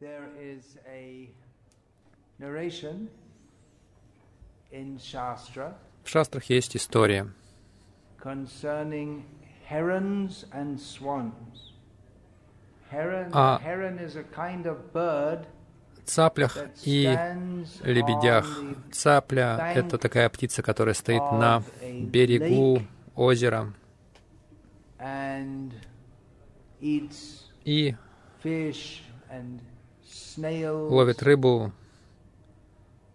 There is a narration in Shastra В шастрах есть история concerning herons and swans. Heron, А- heron is a kind of bird цаплях и лебедях. Цапля — это такая птица, которая стоит на берегу озера и ловит рыбу.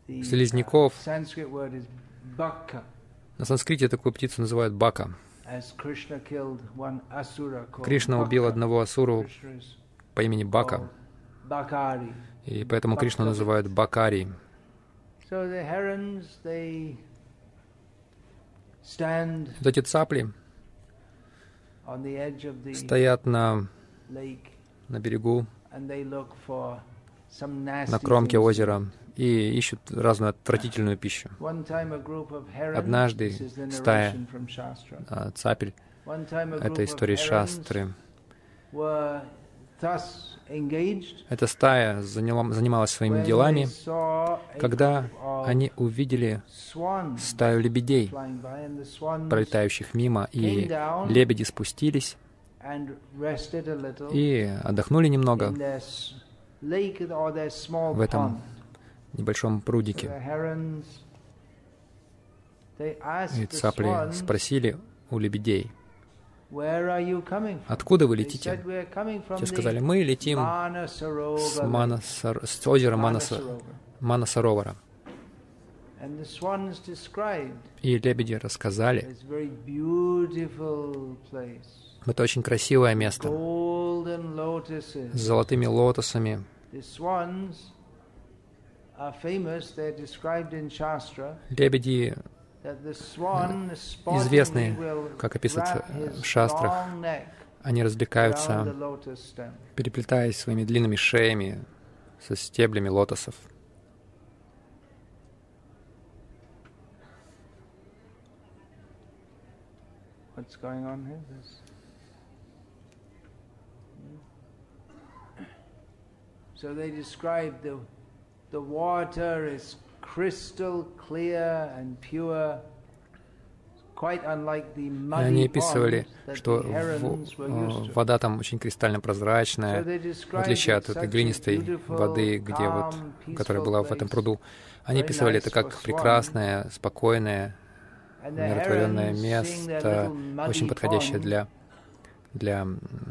Слизняков. uh, baka. На санскрите такую птицу называют бака. Кришна убил одного асуру по имени Бака, и поэтому Кришну называют Бакари. Вот эти цапли стоят на, на берегу, на кромке озера и ищут разную отвратительную пищу. Однажды стая. А цапель это история шастры. Эта стая заняла- занималась своими делами, когда они увидели стаю лебедей, пролетающих мимо, и лебеди спустились и отдохнули немного в этом небольшом прудике. И цапли спросили у лебедей, откуда вы летите? said, "We're coming from Те сказали, мы летим с, lake." Манасар- с озера Манаса-. Манасаровара. И лебеди рассказали, это очень красивое место, с золотыми лотосами. Лебеди известны, как описывается в шастрах. Они развлекаются, переплетаясь своими длинными шеями со стеблями лотосов. What's going on here? So they describe the the water is crystal clear and pure, И они описывали, что э, вода там очень кристально прозрачная, в described отличие от этой глинистой воды, где вот, которая была в этом пруду. Они описывали это как прекрасное, спокойное, умиротворенное место, очень подходящее для, для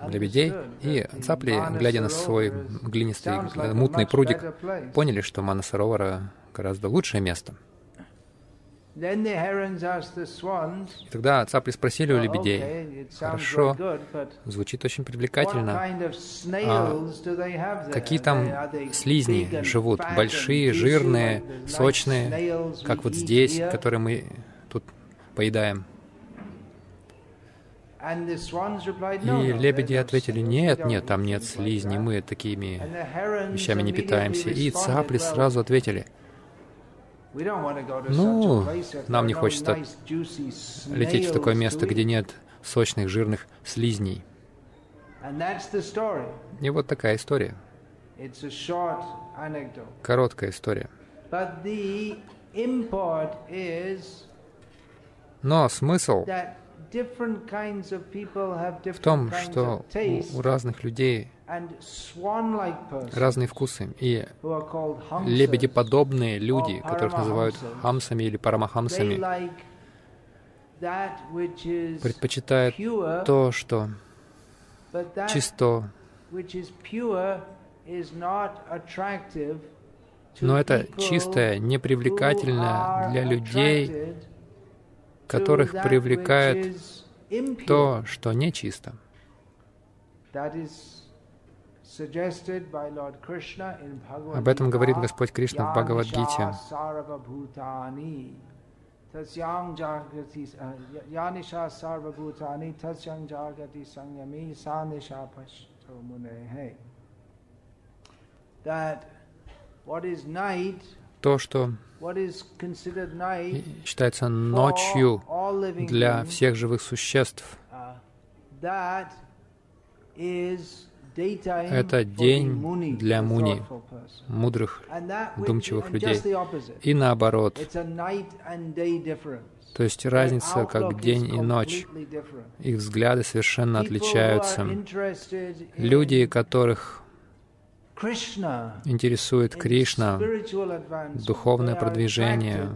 лебедей. И цапли, глядя на свой глинистый, мутный прудик, поняли, что Манасаровара гораздо лучшее место. И тогда цапли спросили у "Well, лебедей, Хорошо. звучит очень привлекательно, there? какие там слизни живут, большие, жирные, сочные, как вот здесь, которые мы тут поедаем. And the swans replied, "No, И лебеди ответили, нет, нет, там нет that." мы такими вещами не питаемся. И цапли "Well, сразу ответили, Ну, нам не хочется лететь в такое место, где eat." нет сочных, жирных слизней. И вот такая история, короткая история. Но смысл в том, что у разных людей разные вкусы. И лебедеподобные люди, которых называют хамсами или парамахамсами, предпочитают то, что чисто, но это чистое, who непривлекательно are для людей, которых привлекает то, что нечисто. Об этом говорит Господь Кришна в Бхагавадгите. Yanisha sarvabhutani tasyang jagati uh, Yanisha sarvabhutani tasyang jagati sanyami sanisha pashto munehe That what is night, То, что считается ночью для всех живых существ, uh, это день для муни, мудрых, думчивых людей. И наоборот. То есть разница как день и ночь. Их взгляды совершенно отличаются. Люди, которых интересует Кришна, духовное продвижение.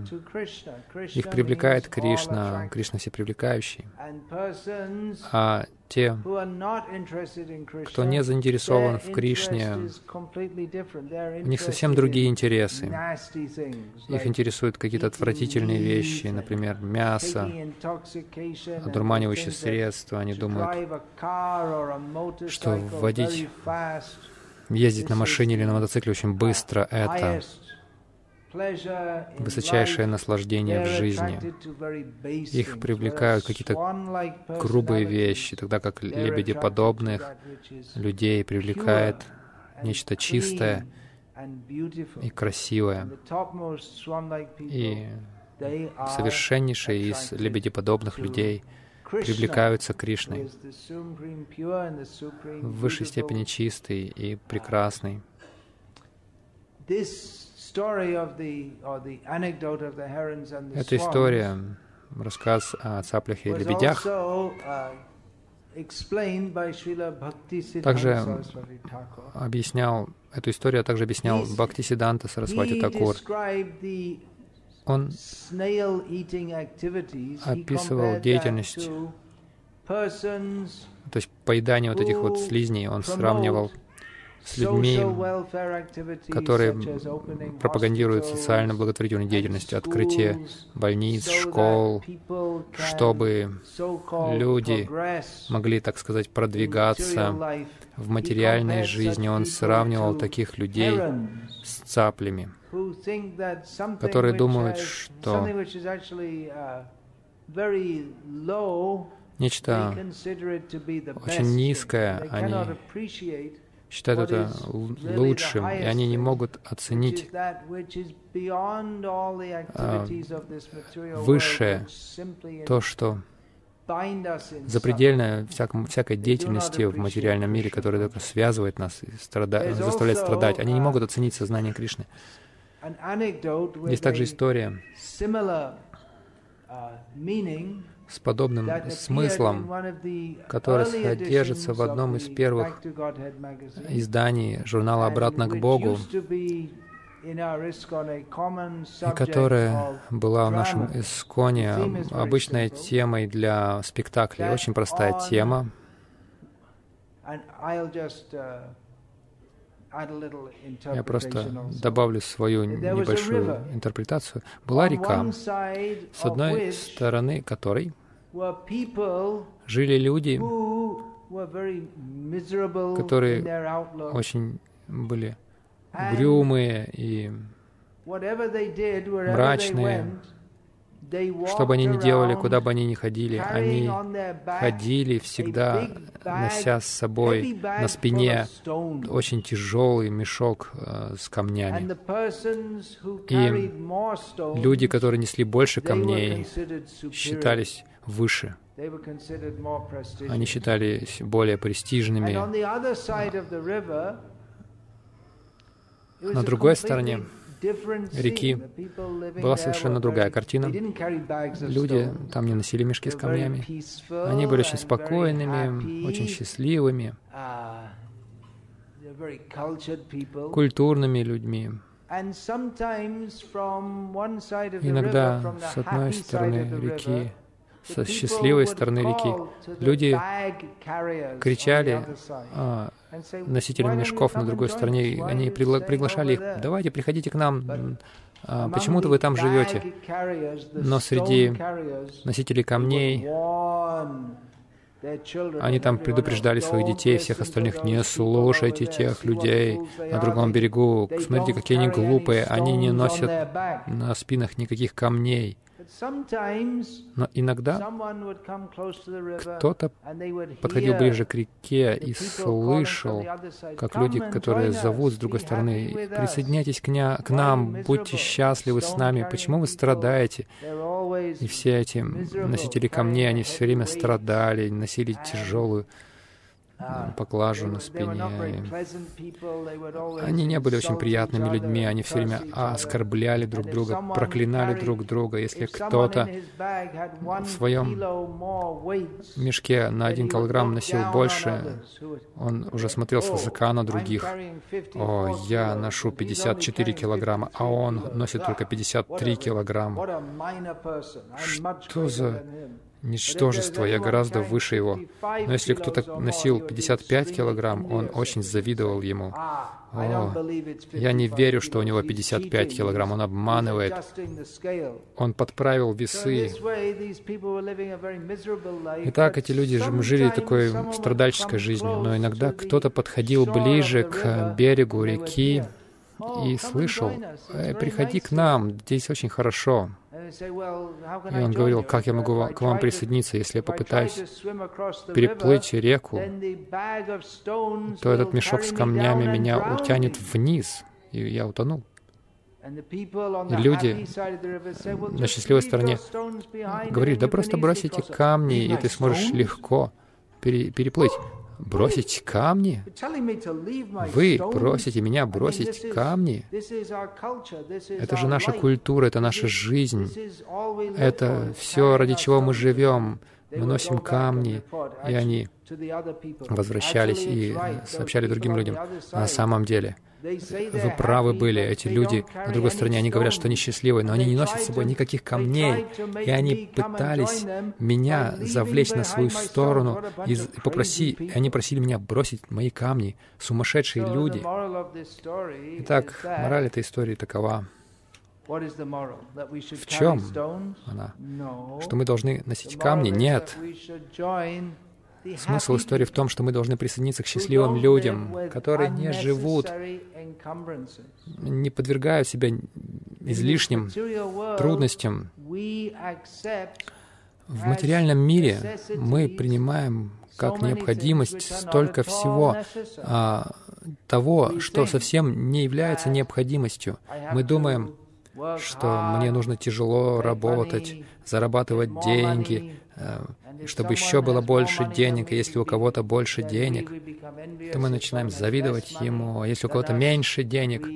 Их привлекает Кришна, Кришна всепривлекающий. А те, кто не заинтересован в Кришне, у них совсем другие интересы. Их интересуют какие-то отвратительные вещи, например, мясо, одурманивающие средства. Они думают, что вводить ездить на машине или на мотоцикле очень быстро — это высочайшее наслаждение в жизни. Их привлекают какие-то грубые вещи, тогда как лебеди подобных людей привлекает нечто чистое и красивое. И совершеннейшие из лебедеподобных людей — привлекаются Кришной, в высшей степени чистый и прекрасный. Эта история, рассказ о цаплях и лебедях, также объяснял, эту историю также объяснял Бхактисиданта Сарасвати Такур он описывал деятельность, то есть поедание вот этих вот слизней, он сравнивал с людьми, которые пропагандируют социально-благотворительную деятельность, открытие больниц, школ, чтобы люди могли, так сказать, продвигаться в материальной жизни. Он сравнивал таких людей с цаплями которые думают, что нечто очень низкое, они считают это лучшим, и они не могут оценить а, высшее, то, что запредельное всякому, всякой деятельности в материальном мире, которая только связывает нас и страда... заставляет страдать. Они не могут оценить сознание Кришны. Есть также история uh, с подобным смыслом, который содержится в одном из первых изданий журнала «Обратно к Богу», и которая была в нашем Исконе обычной темой для спектаклей. Очень простая тема. Я просто добавлю свою небольшую интерпретацию. Была река, с одной стороны которой жили люди, которые очень были угрюмые и мрачные, что бы они ни делали, куда бы они ни ходили, они ходили всегда, нося с собой на спине очень тяжелый мешок э, с камнями. И люди, которые несли больше камней, считались выше. Они считались более престижными. На другой стороне реки была совершенно другая картина. Люди там не носили мешки с камнями. Они были очень спокойными, очень счастливыми, культурными людьми. Иногда с одной стороны реки со счастливой стороны реки. Люди кричали а, носителям мешков на другой стороне, они пригла приглашали их, давайте, приходите к нам, а, почему-то вы там живете. Но среди носителей камней они там предупреждали своих детей всех остальных, не слушайте тех людей на другом берегу. Смотрите, какие они глупые. Они не носят на спинах никаких камней. Но иногда кто-то подходил ближе к реке и слышал, как люди, которые зовут с другой стороны, «Присоединяйтесь к, ня- к нам, будьте счастливы с нами, почему вы страдаете?» И все эти носители камней, они все время страдали, носили тяжелую поклажу на спине. Они не были очень приятными людьми, они все время оскорбляли друг друга, проклинали друг друга. Если кто-то в своем мешке на один килограмм носил больше, он уже смотрел свысока на других. О, я ношу 54 килограмма, а он носит только 53 килограмма. Что за ничтожество, я гораздо выше его. Но если кто-то носил 55 килограмм, он очень завидовал ему. О, я не верю, что у него 55 килограмм, он обманывает. Он подправил весы. Итак, эти люди жили такой страдальческой жизнью, но иногда кто-то подходил ближе к берегу реки и слышал, «Э, «Приходи к нам, здесь очень хорошо». И он говорил, как я могу к вам присоединиться, если я попытаюсь переплыть реку, то этот мешок с камнями меня утянет вниз, и я утону. И люди на счастливой стороне говорят, да просто бросите камни, и ты сможешь легко переплыть бросить камни? Вы просите меня бросить камни? Это же наша культура, это наша жизнь. Это все, ради чего мы живем. Мы носим камни, и они возвращались и сообщали другим людям. На самом деле — вы правы были, эти люди на другой стороне, они говорят, что они счастливы, но они не носят с собой никаких камней, и они пытались меня завлечь на свою сторону и, попроси, и они просили меня бросить мои камни, сумасшедшие люди. Итак, мораль этой истории такова. В чем она? Что мы должны носить камни? Нет. Смысл истории в том, что мы должны присоединиться к счастливым людям, которые не живут, не подвергают себя излишним трудностям. В материальном мире мы принимаем как необходимость столько всего а, того, что совсем не является необходимостью. Мы думаем, что мне нужно тяжело работать, зарабатывать деньги, э, чтобы еще было больше денег, и если у кого-то больше денег, то мы начинаем завидовать ему, а если у кого-то меньше денег,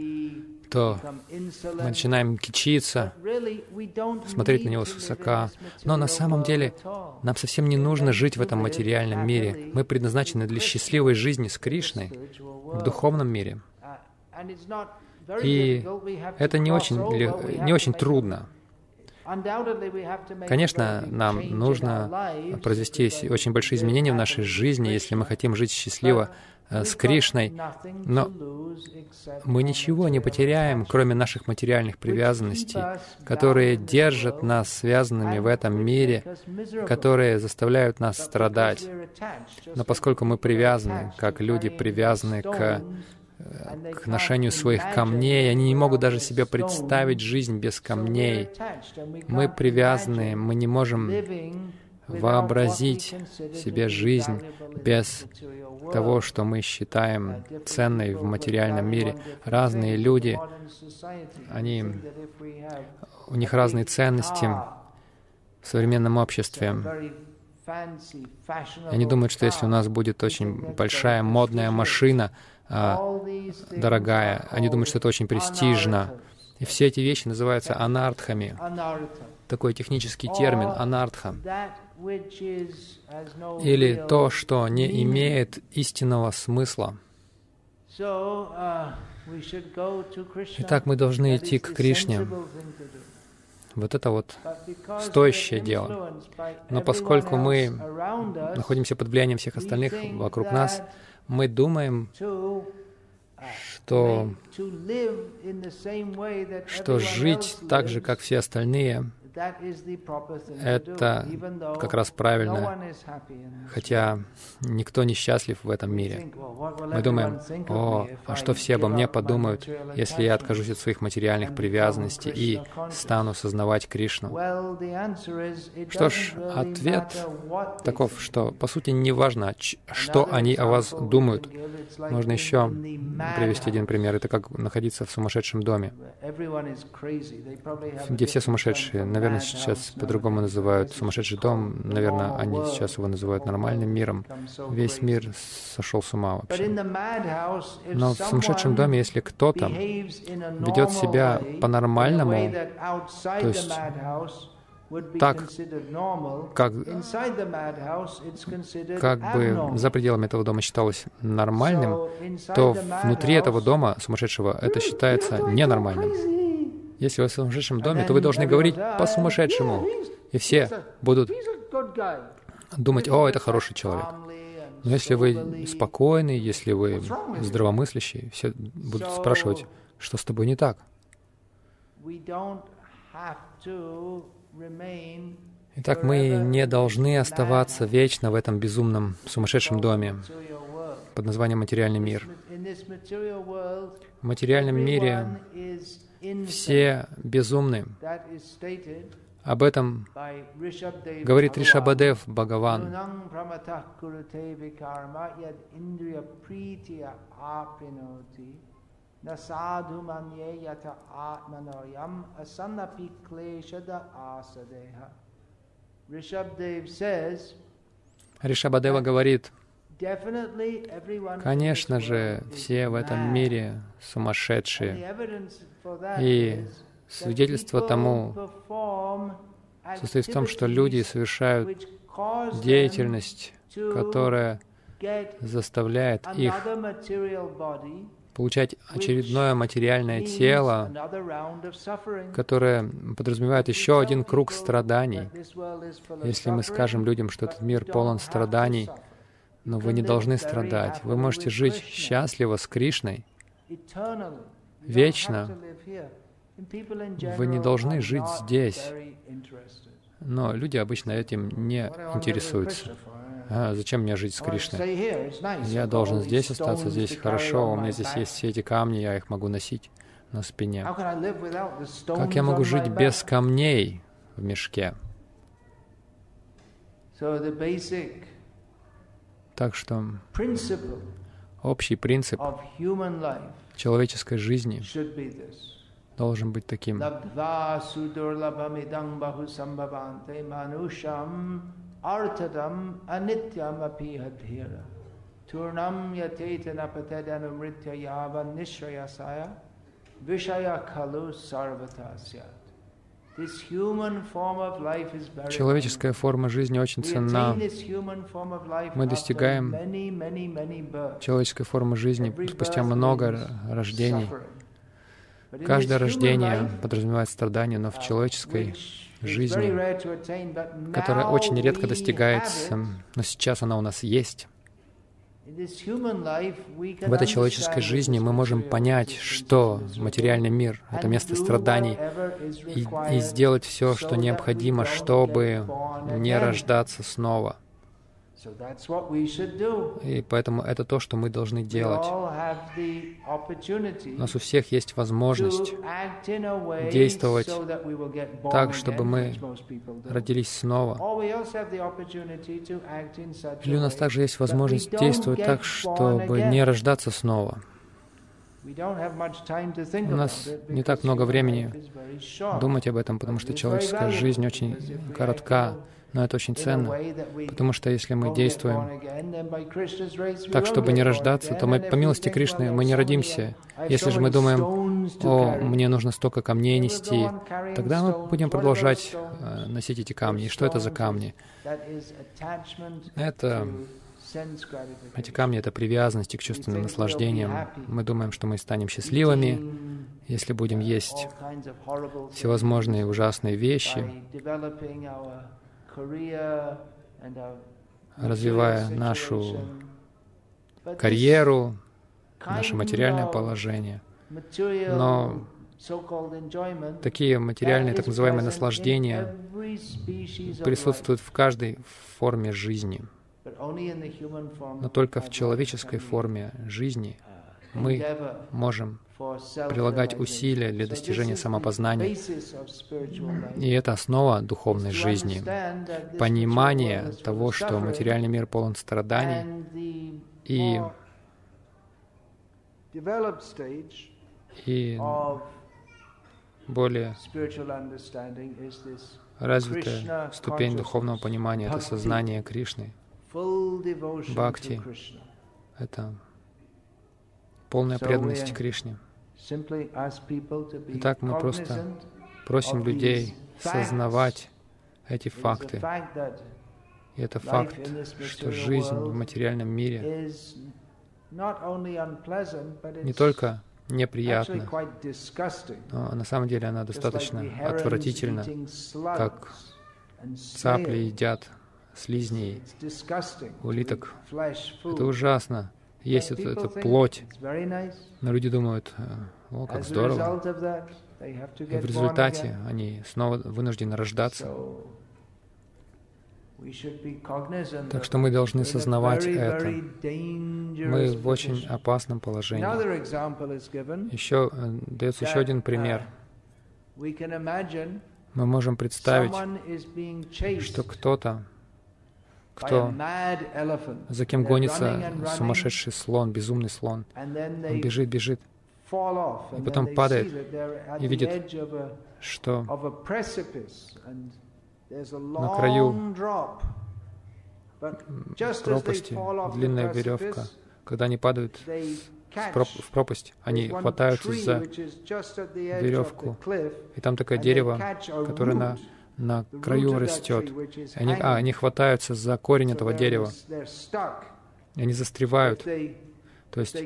то мы начинаем кичиться, смотреть на него свысока. Но на самом деле нам совсем не нужно жить в этом материальном мире. Мы предназначены для счастливой жизни с Кришной в духовном мире. И это не очень, не очень трудно. Конечно, нам нужно произвести очень большие изменения в нашей жизни, если мы хотим жить счастливо э, с Кришной, но мы ничего не потеряем, кроме наших материальных привязанностей, которые держат нас связанными в этом мире, которые заставляют нас страдать. Но поскольку мы привязаны, как люди привязаны к к ношению своих камней. Они не могут даже себе представить жизнь без камней. Мы привязаны, мы не можем вообразить себе жизнь без того, что мы считаем ценной в материальном мире. Разные люди, они, у них разные ценности в современном обществе. Они думают, что если у нас будет очень большая модная машина, дорогая. Они думают, что это очень престижно. И все эти вещи называются анартхами. Такой технический термин — анартха. Или то, что не имеет истинного смысла. Итак, мы должны идти к Кришне. Вот это вот стоящее дело. Но поскольку мы находимся под влиянием всех остальных вокруг нас, мы думаем, что, что жить так же, как все остальные, это как раз правильно, хотя никто не счастлив в этом мире. Мы думаем, о, а что все обо мне подумают, если я откажусь от своих материальных привязанностей и стану сознавать Кришну? Что ж, ответ таков, что, по сути, не важно, что они о вас думают. Можно еще привести один пример. Это как находиться в сумасшедшем доме, где все сумасшедшие наверное, сейчас по-другому называют сумасшедший дом, наверное, они сейчас его называют нормальным миром. Весь мир сошел с ума вообще. Но в сумасшедшем доме, если кто-то ведет себя по-нормальному, то есть так, как, как бы за пределами этого дома считалось нормальным, то внутри этого дома сумасшедшего это считается ненормальным. Если вы в сумасшедшем доме, то вы должны говорить по-сумасшедшему, и все будут думать, о, это хороший человек. Но если вы спокойный, если вы здравомыслящий, все будут спрашивать, что с тобой не так. Итак, мы не должны оставаться вечно в этом безумном, сумасшедшем доме под названием материальный мир. В материальном мире все безумны. Об этом говорит Ришабадев Бхагаван. Ришабадева говорит, конечно же, все в этом мире сумасшедшие. И свидетельство тому состоит в том, что люди совершают деятельность, которая заставляет их получать очередное материальное тело, которое подразумевает еще один круг страданий. Если мы скажем людям, что этот мир полон страданий, но вы не должны страдать, вы можете жить счастливо с Кришной, вечно. Вы не должны жить здесь. Но люди обычно этим не интересуются. А, зачем мне жить с Кришной? Я должен здесь остаться, здесь хорошо, у меня здесь есть все эти камни, я их могу носить на спине. Как я могу жить без камней в мешке? Так что общий принцип человеческой жизни должен быть таким. Artadam anityam apihadhira. Turnam yatetana patedanumritya yava nishrayasaya vishaya kalu sarvatasyat. Человеческая форма жизни очень ценна. Мы достигаем человеческой формы жизни спустя много рождений. Каждое рождение подразумевает страдания, но в человеческой жизни, которая очень редко достигается, но сейчас она у нас есть. В этой человеческой жизни мы можем понять, что материальный мир — это место страданий, и, и сделать все, что необходимо, чтобы не рождаться снова. И поэтому это то, что мы должны делать. У нас у всех есть возможность действовать так, чтобы мы родились снова. Или у нас также есть возможность действовать так, чтобы не рождаться снова. У нас не так много времени думать об этом, потому что человеческая жизнь очень коротка. Но это очень ценно, потому что если мы действуем так, чтобы не рождаться, то мы, по милости Кришны, мы не родимся. Если же мы думаем, о, мне нужно столько камней нести, тогда мы будем продолжать э, носить эти камни. И что это за камни? Это эти камни — это привязанность к чувственным наслаждениям. Мы думаем, что мы станем счастливыми, если будем есть всевозможные ужасные вещи, развивая нашу карьеру, наше материальное положение. Но такие материальные, так называемые наслаждения присутствуют в каждой форме жизни. Но только в человеческой форме жизни мы можем прилагать усилия для достижения самопознания. И это основа духовной жизни. Понимание того, что материальный мир полон страданий, и, и более развитая ступень духовного понимания — это сознание Кришны. Бхакти — это полная преданность Кришне. Итак, мы просто просим людей сознавать эти факты. И это факт, что жизнь в материальном мире не только неприятна, но на самом деле она достаточно отвратительна, как цапли едят слизней, улиток. Это ужасно. Есть это, это плоть. Но люди думают, «Э, о, как здорово. И в результате они снова вынуждены рождаться. Так что мы должны сознавать это. Мы в очень опасном положении. Еще э, дается еще один пример. Uh, мы можем представить, что кто-то, кто, за кем гонится сумасшедший слон, безумный слон, он бежит, бежит, и потом падает и видит, что на краю пропасти длинная веревка. Когда они падают в пропасть, они хватаются за веревку, и там такое дерево, которое на, на краю растет. Они, а, они хватаются за корень этого дерева, и они застревают. То есть,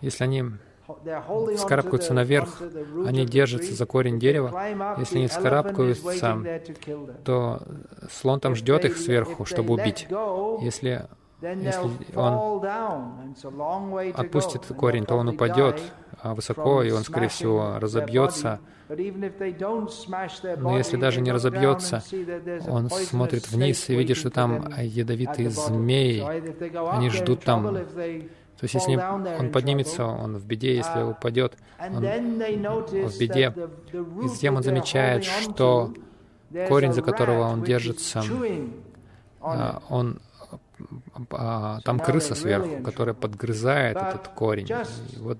если они вскарабкаются наверх, они держатся за корень дерева. Если они вскарабкаются, то слон там ждет их сверху, чтобы убить. Если, если он отпустит корень, то он упадет высоко, и он, скорее всего, разобьется. Но если даже не разобьется, он смотрит вниз и видит, что там ядовитые змеи. Они ждут там то есть, если он поднимется, он в беде, если uh, упадет, он в беде. И затем он замечает, что корень, за которого он держится, а, он а, там крыса сверху, которая подгрызает этот корень. И вот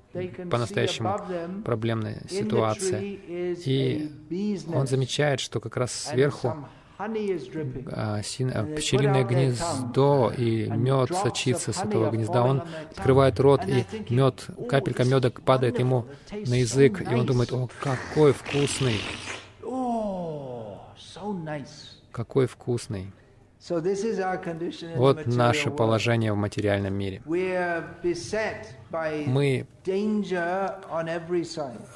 по-настоящему проблемная ситуация. И он замечает, что как раз сверху а, пчелиное гнездо, и мед сочится с этого гнезда. Он открывает рот, и мед, капелька меда падает ему на язык, и он думает, о, какой вкусный! Какой вкусный! Вот наше положение в материальном мире. Мы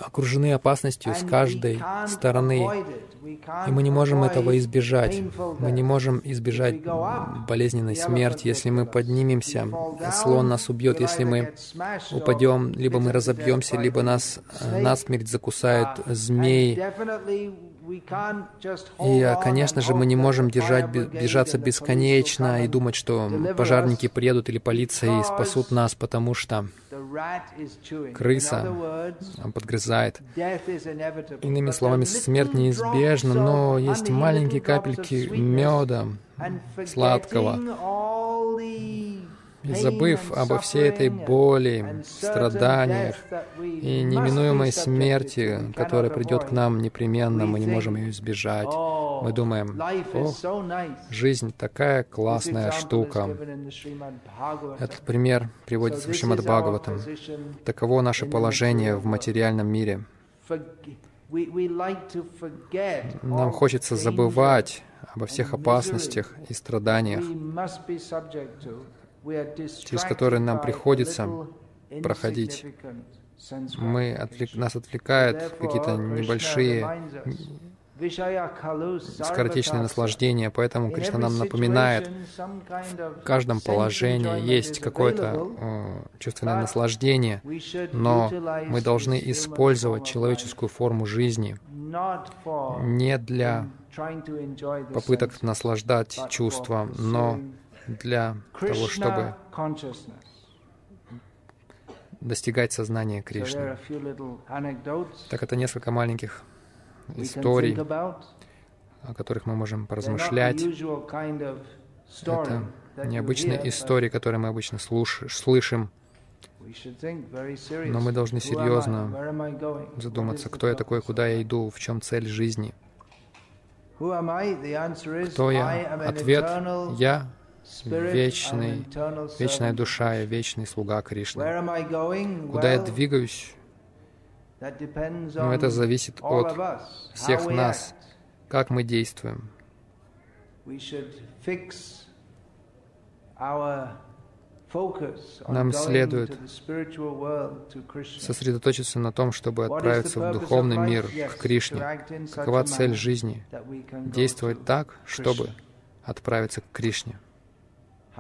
окружены опасностью с каждой стороны, и мы не можем этого избежать. Мы не можем избежать болезненной смерти. Если мы поднимемся, слон нас убьет. Если мы упадем, либо мы разобьемся, либо нас э, насмерть закусают змеи. И, конечно же, мы не можем держать, бежаться бесконечно и думать, что пожарники приедут или полиция и спасут нас, потому что крыса подгрызает. Иными словами, смерть неизбежна, но есть маленькие капельки меда сладкого. И забыв обо всей этой боли, страданиях и неминуемой смерти, которая придет к нам непременно, мы не можем ее избежать. Мы думаем, о, жизнь такая классная штука. Этот пример приводится в Шримад Бхагаватам. Таково наше положение в материальном мире. Нам хочется забывать обо всех опасностях и страданиях, через которые нам приходится проходить. Мы отвлек, нас отвлекают какие-то небольшие скоротечные наслаждения, поэтому Кришна нам напоминает, в каждом положении есть какое-то э, чувственное наслаждение, но мы должны использовать человеческую форму жизни не для попыток наслаждать чувства, но для того, чтобы достигать сознания Кришны. Так это несколько маленьких историй, о которых мы можем поразмышлять. Это необычные истории, которые мы обычно слуш- слышим Но мы должны серьезно задуматься, кто я такой, куда я иду, в чем цель жизни. Кто я? Ответ — я вечный, вечная душа и вечный слуга Кришны. Куда я двигаюсь? Но это зависит от всех нас, как мы действуем. Нам следует сосредоточиться на том, чтобы отправиться в духовный мир, к Кришне. Какова цель жизни? Действовать так, чтобы отправиться к Кришне.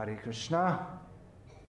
Hare Krishna.